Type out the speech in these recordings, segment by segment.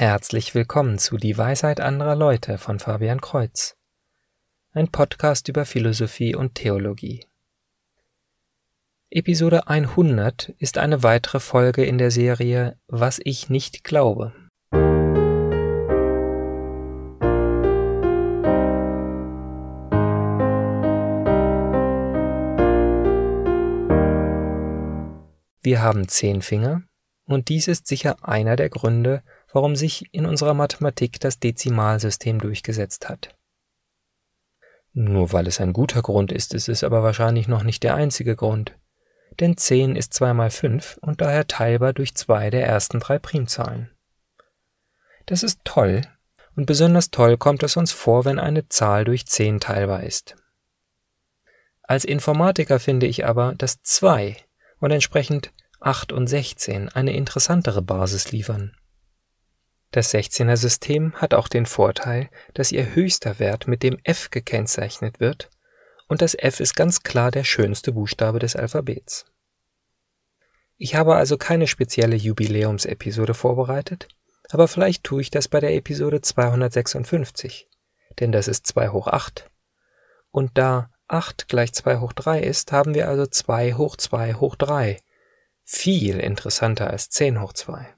Herzlich willkommen zu Die Weisheit anderer Leute von Fabian Kreuz. Ein Podcast über Philosophie und Theologie. Episode 100 ist eine weitere Folge in der Serie Was ich nicht glaube. Wir haben zehn Finger, und dies ist sicher einer der Gründe, warum sich in unserer Mathematik das Dezimalsystem durchgesetzt hat. Nur weil es ein guter Grund ist, ist es aber wahrscheinlich noch nicht der einzige Grund. Denn 10 ist 2 mal 5 und daher teilbar durch zwei der ersten drei Primzahlen. Das ist toll, und besonders toll kommt es uns vor, wenn eine Zahl durch 10 teilbar ist. Als Informatiker finde ich aber, dass 2 und entsprechend 8 und 16 eine interessantere Basis liefern. Das 16er System hat auch den Vorteil, dass ihr höchster Wert mit dem F gekennzeichnet wird und das F ist ganz klar der schönste Buchstabe des Alphabets. Ich habe also keine spezielle Jubiläumsepisode vorbereitet, aber vielleicht tue ich das bei der Episode 256, denn das ist 2 hoch 8. Und da 8 gleich 2 hoch 3 ist, haben wir also 2 hoch 2 hoch 3. Viel interessanter als 10 hoch 2.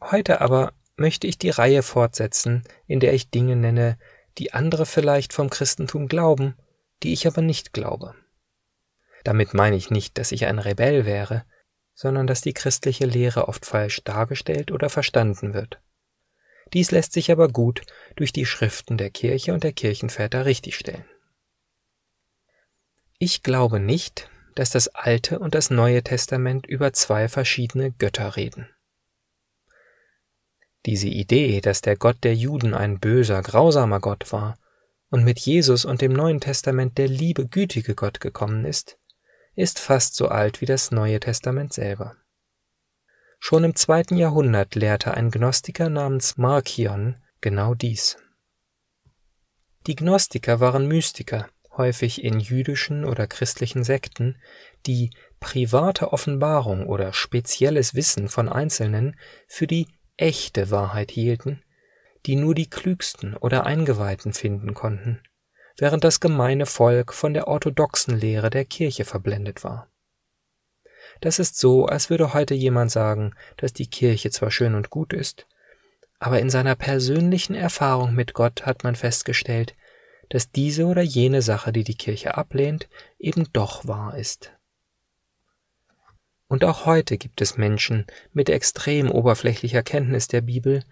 Heute aber möchte ich die Reihe fortsetzen, in der ich Dinge nenne, die andere vielleicht vom Christentum glauben, die ich aber nicht glaube. Damit meine ich nicht, dass ich ein Rebell wäre, sondern dass die christliche Lehre oft falsch dargestellt oder verstanden wird. Dies lässt sich aber gut durch die Schriften der Kirche und der Kirchenväter richtigstellen. Ich glaube nicht, dass das Alte und das Neue Testament über zwei verschiedene Götter reden. Diese Idee, dass der Gott der Juden ein böser, grausamer Gott war und mit Jesus und dem Neuen Testament der liebe, gütige Gott gekommen ist, ist fast so alt wie das Neue Testament selber. Schon im zweiten Jahrhundert lehrte ein Gnostiker namens Markion genau dies. Die Gnostiker waren Mystiker, häufig in jüdischen oder christlichen Sekten, die private Offenbarung oder spezielles Wissen von Einzelnen für die echte Wahrheit hielten, die nur die Klügsten oder Eingeweihten finden konnten, während das gemeine Volk von der orthodoxen Lehre der Kirche verblendet war. Das ist so, als würde heute jemand sagen, dass die Kirche zwar schön und gut ist, aber in seiner persönlichen Erfahrung mit Gott hat man festgestellt, dass diese oder jene Sache, die die Kirche ablehnt, eben doch wahr ist. Und auch heute gibt es Menschen mit extrem oberflächlicher Kenntnis der Bibel,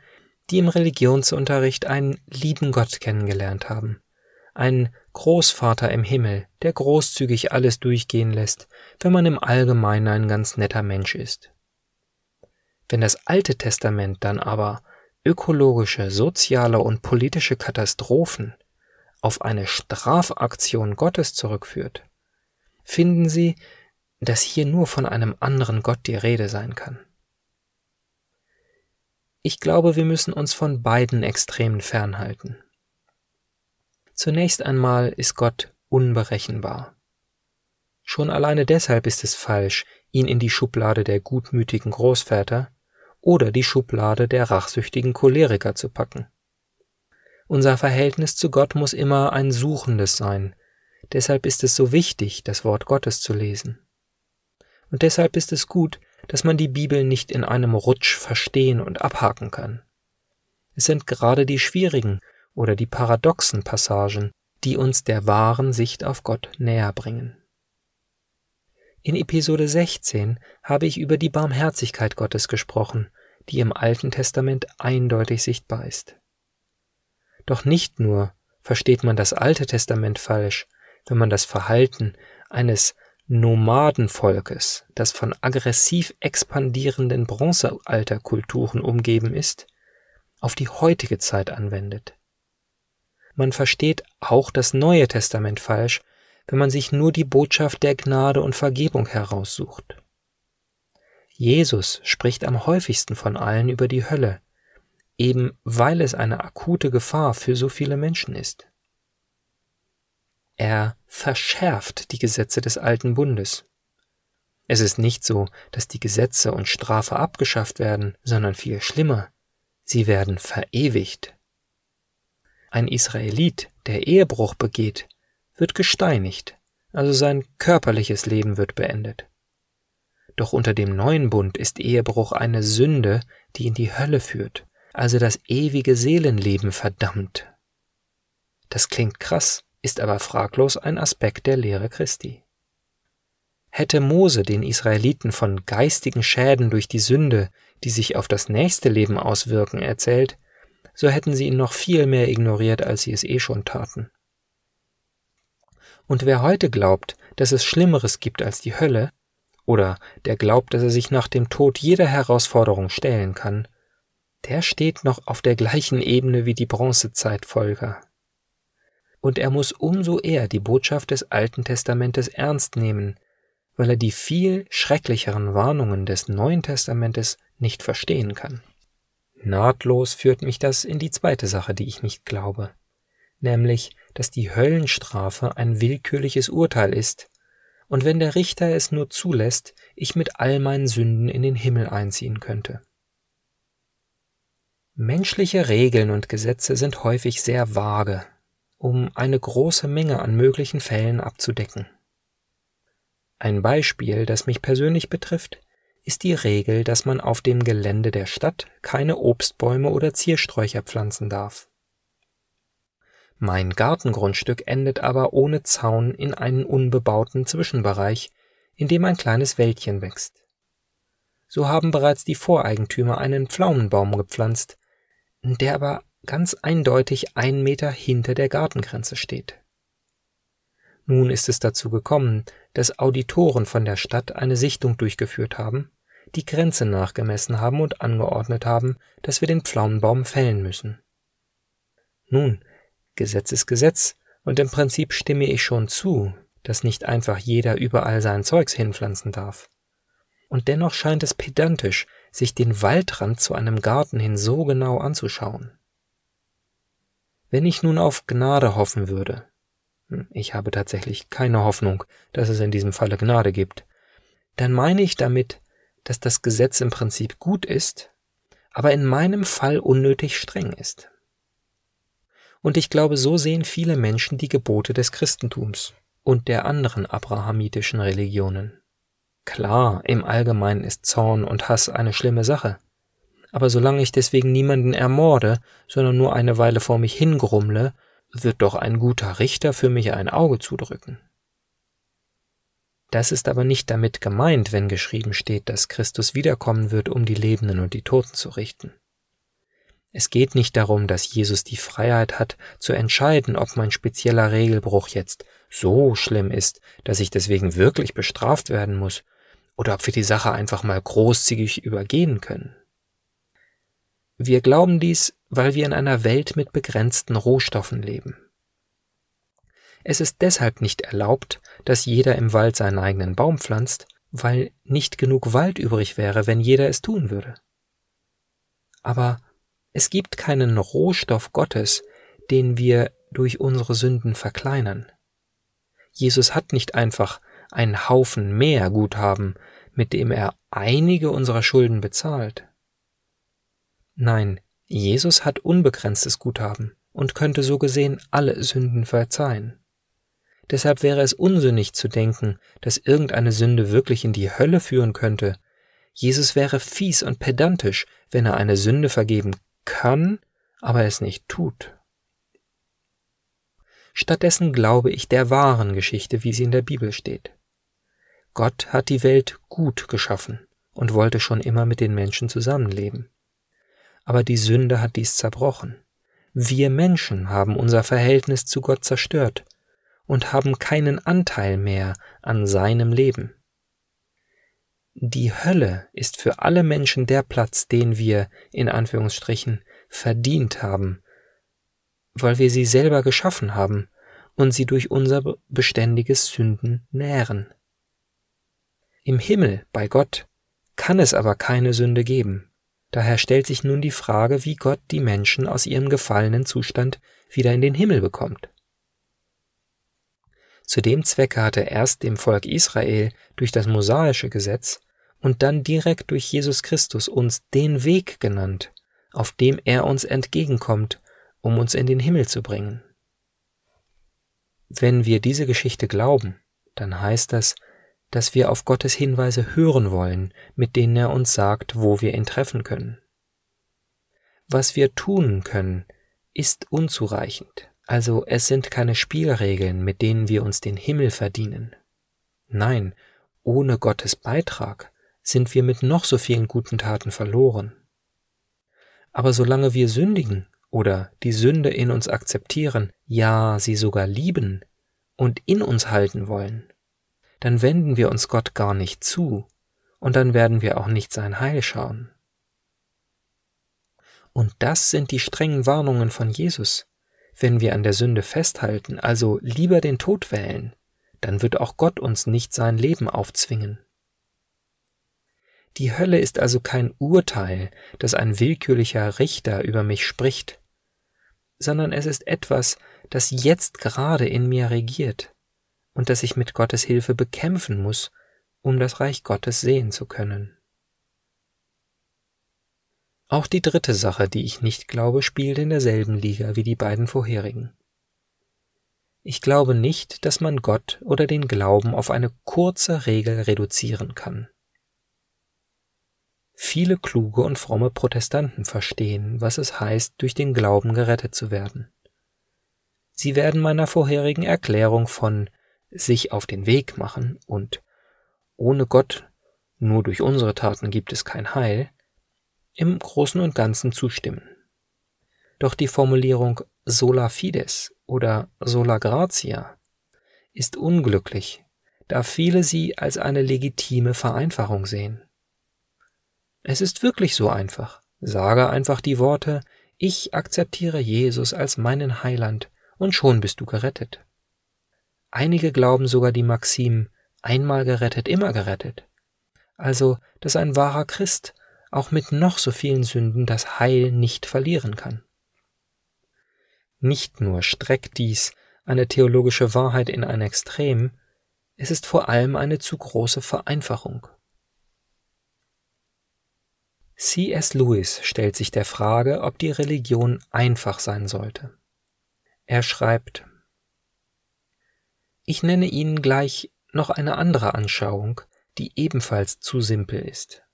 die im Religionsunterricht einen lieben Gott kennengelernt haben, einen Großvater im Himmel, der großzügig alles durchgehen lässt, wenn man im Allgemeinen ein ganz netter Mensch ist. Wenn das Alte Testament dann aber ökologische, soziale und politische Katastrophen auf eine Strafaktion Gottes zurückführt, finden Sie, dass hier nur von einem anderen Gott die Rede sein kann. Ich glaube, wir müssen uns von beiden Extremen fernhalten. Zunächst einmal ist Gott unberechenbar. Schon alleine deshalb ist es falsch, ihn in die Schublade der gutmütigen Großväter oder die Schublade der rachsüchtigen Choleriker zu packen. Unser Verhältnis zu Gott muss immer ein suchendes sein, deshalb ist es so wichtig, das Wort Gottes zu lesen und deshalb ist es gut, dass man die Bibel nicht in einem Rutsch verstehen und abhaken kann. Es sind gerade die schwierigen oder die paradoxen Passagen, die uns der wahren Sicht auf Gott näher bringen. In Episode 16 habe ich über die Barmherzigkeit Gottes gesprochen, die im Alten Testament eindeutig sichtbar ist. Doch nicht nur versteht man das Alte Testament falsch, wenn man das Verhalten eines Nomadenvolkes, das von aggressiv expandierenden Bronzealterkulturen umgeben ist, auf die heutige Zeit anwendet. Man versteht auch das Neue Testament falsch, wenn man sich nur die Botschaft der Gnade und Vergebung heraussucht. Jesus spricht am häufigsten von allen über die Hölle, eben weil es eine akute Gefahr für so viele Menschen ist. Er verschärft die Gesetze des alten Bundes. Es ist nicht so, dass die Gesetze und Strafe abgeschafft werden, sondern viel schlimmer, sie werden verewigt. Ein Israelit, der Ehebruch begeht, wird gesteinigt, also sein körperliches Leben wird beendet. Doch unter dem neuen Bund ist Ehebruch eine Sünde, die in die Hölle führt, also das ewige Seelenleben verdammt. Das klingt krass, ist aber fraglos ein Aspekt der Lehre Christi. Hätte Mose den Israeliten von geistigen Schäden durch die Sünde, die sich auf das nächste Leben auswirken, erzählt, so hätten sie ihn noch viel mehr ignoriert, als sie es eh schon taten. Und wer heute glaubt, dass es Schlimmeres gibt als die Hölle, oder der glaubt, dass er sich nach dem Tod jeder Herausforderung stellen kann, der steht noch auf der gleichen Ebene wie die Bronzezeitfolger. Und er muss umso eher die Botschaft des Alten Testamentes ernst nehmen, weil er die viel schrecklicheren Warnungen des Neuen Testamentes nicht verstehen kann. Nahtlos führt mich das in die zweite Sache, die ich nicht glaube, nämlich, dass die Höllenstrafe ein willkürliches Urteil ist, und wenn der Richter es nur zulässt, ich mit all meinen Sünden in den Himmel einziehen könnte. Menschliche Regeln und Gesetze sind häufig sehr vage, um eine große Menge an möglichen Fällen abzudecken. Ein Beispiel, das mich persönlich betrifft, ist die Regel, dass man auf dem Gelände der Stadt keine Obstbäume oder Ziersträucher pflanzen darf. Mein Gartengrundstück endet aber ohne Zaun in einen unbebauten Zwischenbereich, in dem ein kleines Wäldchen wächst. So haben bereits die Voreigentümer einen Pflaumenbaum gepflanzt, der aber ganz eindeutig einen Meter hinter der Gartengrenze steht. Nun ist es dazu gekommen, dass Auditoren von der Stadt eine Sichtung durchgeführt haben, die Grenze nachgemessen haben und angeordnet haben, dass wir den Pflaumenbaum fällen müssen. Nun, Gesetz ist Gesetz, und im Prinzip stimme ich schon zu, dass nicht einfach jeder überall sein Zeugs hinpflanzen darf. Und dennoch scheint es pedantisch, sich den Waldrand zu einem Garten hin so genau anzuschauen. Wenn ich nun auf Gnade hoffen würde, hm, ich habe tatsächlich keine Hoffnung, dass es in diesem Falle Gnade gibt, dann meine ich damit, dass das Gesetz im Prinzip gut ist, aber in meinem Fall unnötig streng ist. Und ich glaube, so sehen viele Menschen die Gebote des Christentums und der anderen abrahamitischen Religionen. Klar, im Allgemeinen ist Zorn und Hass eine schlimme Sache. Aber solange ich deswegen niemanden ermorde, sondern nur eine Weile vor mich hingrummle, wird doch ein guter Richter für mich ein Auge zudrücken. Das ist aber nicht damit gemeint, wenn geschrieben steht, dass Christus wiederkommen wird, um die Lebenden und die Toten zu richten. Es geht nicht darum, dass Jesus die Freiheit hat, zu entscheiden, ob mein spezieller Regelbruch jetzt so schlimm ist, dass ich deswegen wirklich bestraft werden muss, oder ob wir die Sache einfach mal großzügig übergehen können. Wir glauben dies, weil wir in einer Welt mit begrenzten Rohstoffen leben. Es ist deshalb nicht erlaubt, dass jeder im Wald seinen eigenen Baum pflanzt, weil nicht genug Wald übrig wäre, wenn jeder es tun würde. Aber es gibt keinen Rohstoff Gottes, den wir durch unsere Sünden verkleinern. Jesus hat nicht einfach einen Haufen mehr Guthaben, mit dem er einige unserer Schulden bezahlt. Nein, Jesus hat unbegrenztes Guthaben und könnte so gesehen alle Sünden verzeihen. Deshalb wäre es unsinnig zu denken, dass irgendeine Sünde wirklich in die Hölle führen könnte. Jesus wäre fies und pedantisch, wenn er eine Sünde vergeben kann, aber es nicht tut. Stattdessen glaube ich der wahren Geschichte, wie sie in der Bibel steht. Gott hat die Welt gut geschaffen und wollte schon immer mit den Menschen zusammenleben. Aber die Sünde hat dies zerbrochen. Wir Menschen haben unser Verhältnis zu Gott zerstört und haben keinen Anteil mehr an seinem Leben. Die Hölle ist für alle Menschen der Platz, den wir, in Anführungsstrichen, verdient haben, weil wir sie selber geschaffen haben und sie durch unser beständiges Sünden nähren. Im Himmel, bei Gott, kann es aber keine Sünde geben. Daher stellt sich nun die Frage, wie Gott die Menschen aus ihrem gefallenen Zustand wieder in den Himmel bekommt. Zu dem Zwecke hat er erst dem Volk Israel durch das mosaische Gesetz und dann direkt durch Jesus Christus uns den Weg genannt, auf dem er uns entgegenkommt, um uns in den Himmel zu bringen. Wenn wir diese Geschichte glauben, dann heißt das, dass wir auf Gottes Hinweise hören wollen, mit denen er uns sagt, wo wir ihn treffen können. Was wir tun können, ist unzureichend, also es sind keine Spielregeln, mit denen wir uns den Himmel verdienen. Nein, ohne Gottes Beitrag sind wir mit noch so vielen guten Taten verloren. Aber solange wir sündigen oder die Sünde in uns akzeptieren, ja sie sogar lieben und in uns halten wollen, dann wenden wir uns Gott gar nicht zu und dann werden wir auch nicht sein Heil schauen. Und das sind die strengen Warnungen von Jesus, wenn wir an der Sünde festhalten, also lieber den Tod wählen, dann wird auch Gott uns nicht sein Leben aufzwingen. Die Hölle ist also kein Urteil, das ein willkürlicher Richter über mich spricht, sondern es ist etwas, das jetzt gerade in mir regiert und das ich mit Gottes Hilfe bekämpfen muss, um das Reich Gottes sehen zu können. Auch die dritte Sache, die ich nicht glaube, spielt in derselben Liga wie die beiden vorherigen. Ich glaube nicht, dass man Gott oder den Glauben auf eine kurze Regel reduzieren kann. Viele kluge und fromme Protestanten verstehen, was es heißt, durch den Glauben gerettet zu werden. Sie werden meiner vorherigen Erklärung von sich auf den Weg machen und ohne Gott nur durch unsere Taten gibt es kein Heil im Großen und Ganzen zustimmen. Doch die Formulierung sola fides oder sola gratia ist unglücklich, da viele sie als eine legitime Vereinfachung sehen. Es ist wirklich so einfach. Sage einfach die Worte, ich akzeptiere Jesus als meinen Heiland und schon bist du gerettet. Einige glauben sogar die Maxim einmal gerettet, immer gerettet. Also, dass ein wahrer Christ auch mit noch so vielen Sünden das Heil nicht verlieren kann. Nicht nur streckt dies eine theologische Wahrheit in ein Extrem, es ist vor allem eine zu große Vereinfachung. C.S. Lewis stellt sich der Frage, ob die Religion einfach sein sollte. Er schreibt Ich nenne Ihnen gleich noch eine andere Anschauung, die ebenfalls zu simpel ist.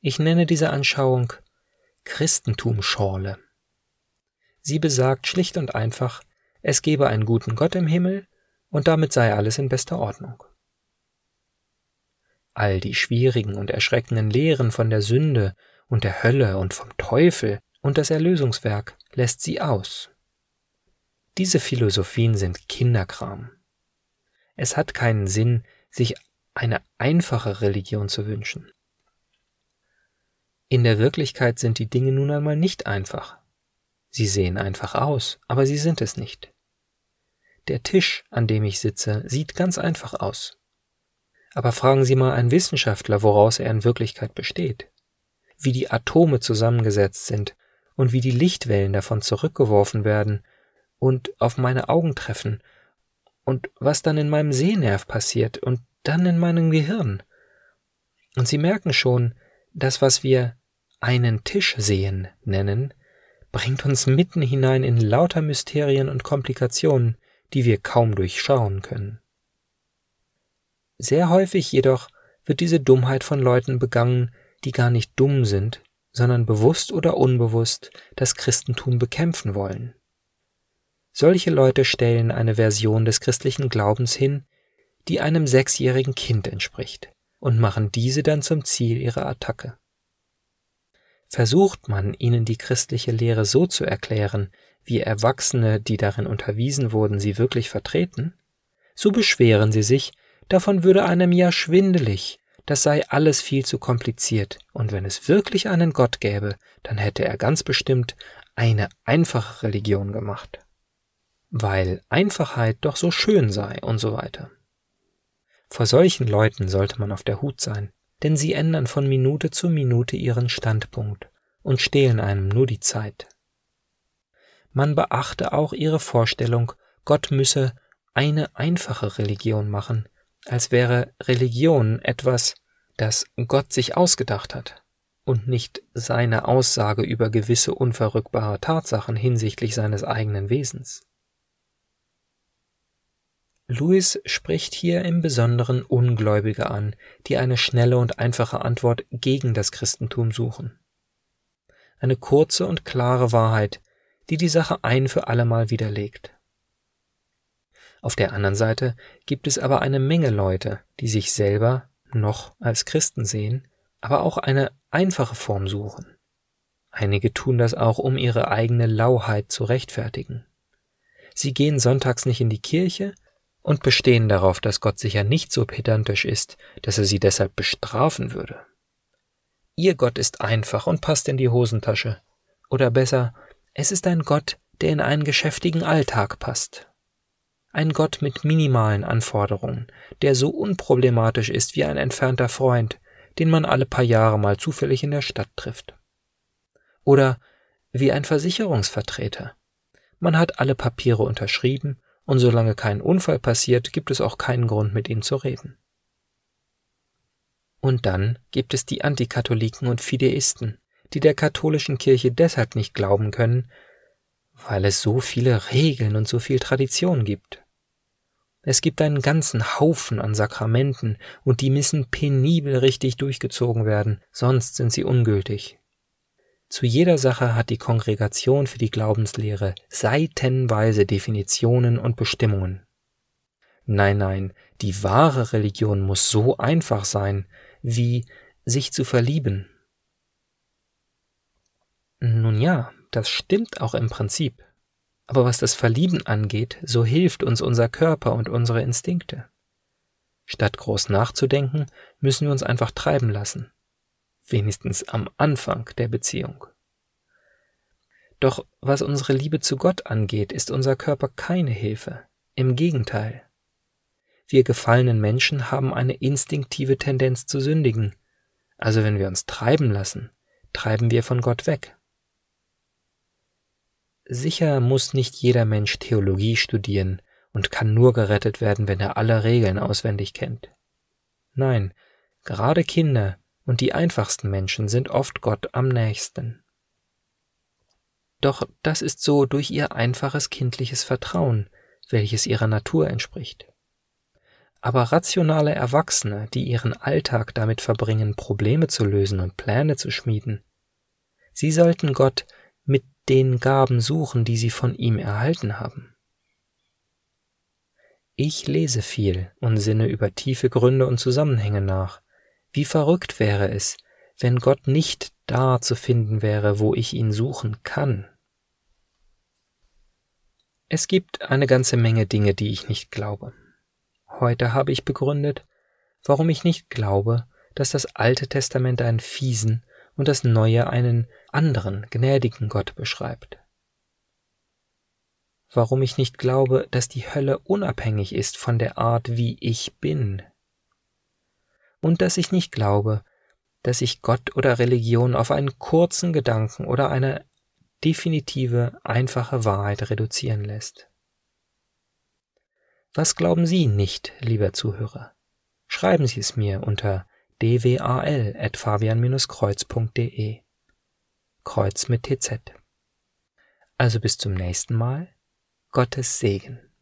Ich nenne diese Anschauung Christentumschorle. Sie besagt schlicht und einfach, es gebe einen guten Gott im Himmel und damit sei alles in bester Ordnung. All die schwierigen und erschreckenden Lehren von der Sünde und der Hölle und vom Teufel und das Erlösungswerk lässt sie aus. Diese Philosophien sind Kinderkram. Es hat keinen Sinn, sich eine einfache Religion zu wünschen. In der Wirklichkeit sind die Dinge nun einmal nicht einfach. Sie sehen einfach aus, aber sie sind es nicht. Der Tisch, an dem ich sitze, sieht ganz einfach aus. Aber fragen Sie mal einen Wissenschaftler, woraus er in Wirklichkeit besteht, wie die Atome zusammengesetzt sind und wie die Lichtwellen davon zurückgeworfen werden und auf meine Augen treffen und was dann in meinem Sehnerv passiert und dann in meinem Gehirn. Und Sie merken schon, das, was wir einen Tisch sehen nennen, bringt uns mitten hinein in lauter Mysterien und Komplikationen, die wir kaum durchschauen können. Sehr häufig jedoch wird diese Dummheit von Leuten begangen, die gar nicht dumm sind, sondern bewusst oder unbewusst das Christentum bekämpfen wollen. Solche Leute stellen eine Version des christlichen Glaubens hin, die einem sechsjährigen Kind entspricht und machen diese dann zum Ziel ihrer Attacke. Versucht man ihnen die christliche Lehre so zu erklären, wie Erwachsene, die darin unterwiesen wurden, sie wirklich vertreten, so beschweren sie sich, davon würde einem ja schwindelig, das sei alles viel zu kompliziert, und wenn es wirklich einen Gott gäbe, dann hätte er ganz bestimmt eine einfache Religion gemacht. Weil Einfachheit doch so schön sei und so weiter. Vor solchen Leuten sollte man auf der Hut sein, denn sie ändern von Minute zu Minute ihren Standpunkt und stehlen einem nur die Zeit. Man beachte auch ihre Vorstellung, Gott müsse eine einfache Religion machen, als wäre Religion etwas, das Gott sich ausgedacht hat und nicht seine Aussage über gewisse unverrückbare Tatsachen hinsichtlich seines eigenen Wesens. Louis spricht hier im Besonderen Ungläubige an, die eine schnelle und einfache Antwort gegen das Christentum suchen. Eine kurze und klare Wahrheit, die die Sache ein für allemal widerlegt. Auf der anderen Seite gibt es aber eine Menge Leute, die sich selber noch als Christen sehen, aber auch eine einfache Form suchen. Einige tun das auch, um ihre eigene Lauheit zu rechtfertigen. Sie gehen sonntags nicht in die Kirche und bestehen darauf, dass Gott sicher nicht so pedantisch ist, dass er sie deshalb bestrafen würde. Ihr Gott ist einfach und passt in die Hosentasche. Oder besser, es ist ein Gott, der in einen geschäftigen Alltag passt. Ein Gott mit minimalen Anforderungen, der so unproblematisch ist wie ein entfernter Freund, den man alle paar Jahre mal zufällig in der Stadt trifft. Oder wie ein Versicherungsvertreter. Man hat alle Papiere unterschrieben und solange kein Unfall passiert, gibt es auch keinen Grund, mit ihm zu reden. Und dann gibt es die Antikatholiken und Fideisten, die der katholischen Kirche deshalb nicht glauben können, weil es so viele Regeln und so viel Tradition gibt. Es gibt einen ganzen Haufen an Sakramenten, und die müssen penibel richtig durchgezogen werden, sonst sind sie ungültig. Zu jeder Sache hat die Kongregation für die Glaubenslehre seitenweise Definitionen und Bestimmungen. Nein, nein, die wahre Religion muss so einfach sein, wie sich zu verlieben. Nun ja, das stimmt auch im Prinzip. Aber was das Verlieben angeht, so hilft uns unser Körper und unsere Instinkte. Statt groß nachzudenken, müssen wir uns einfach treiben lassen wenigstens am Anfang der Beziehung. Doch was unsere Liebe zu Gott angeht, ist unser Körper keine Hilfe. Im Gegenteil. Wir gefallenen Menschen haben eine instinktive Tendenz zu sündigen. Also wenn wir uns treiben lassen, treiben wir von Gott weg. Sicher muss nicht jeder Mensch Theologie studieren und kann nur gerettet werden, wenn er alle Regeln auswendig kennt. Nein, gerade Kinder, und die einfachsten Menschen sind oft Gott am nächsten. Doch das ist so durch ihr einfaches kindliches Vertrauen, welches ihrer Natur entspricht. Aber rationale Erwachsene, die ihren Alltag damit verbringen, Probleme zu lösen und Pläne zu schmieden, sie sollten Gott mit den Gaben suchen, die sie von ihm erhalten haben. Ich lese viel und sinne über tiefe Gründe und Zusammenhänge nach, wie verrückt wäre es, wenn Gott nicht da zu finden wäre, wo ich ihn suchen kann. Es gibt eine ganze Menge Dinge, die ich nicht glaube. Heute habe ich begründet, warum ich nicht glaube, dass das Alte Testament einen fiesen und das Neue einen anderen, gnädigen Gott beschreibt. Warum ich nicht glaube, dass die Hölle unabhängig ist von der Art, wie ich bin, und dass ich nicht glaube, dass sich Gott oder Religion auf einen kurzen Gedanken oder eine definitive, einfache Wahrheit reduzieren lässt. Was glauben Sie nicht, lieber Zuhörer? Schreiben Sie es mir unter dwal.fabian-kreuz.de. Kreuz mit TZ. Also bis zum nächsten Mal. Gottes Segen.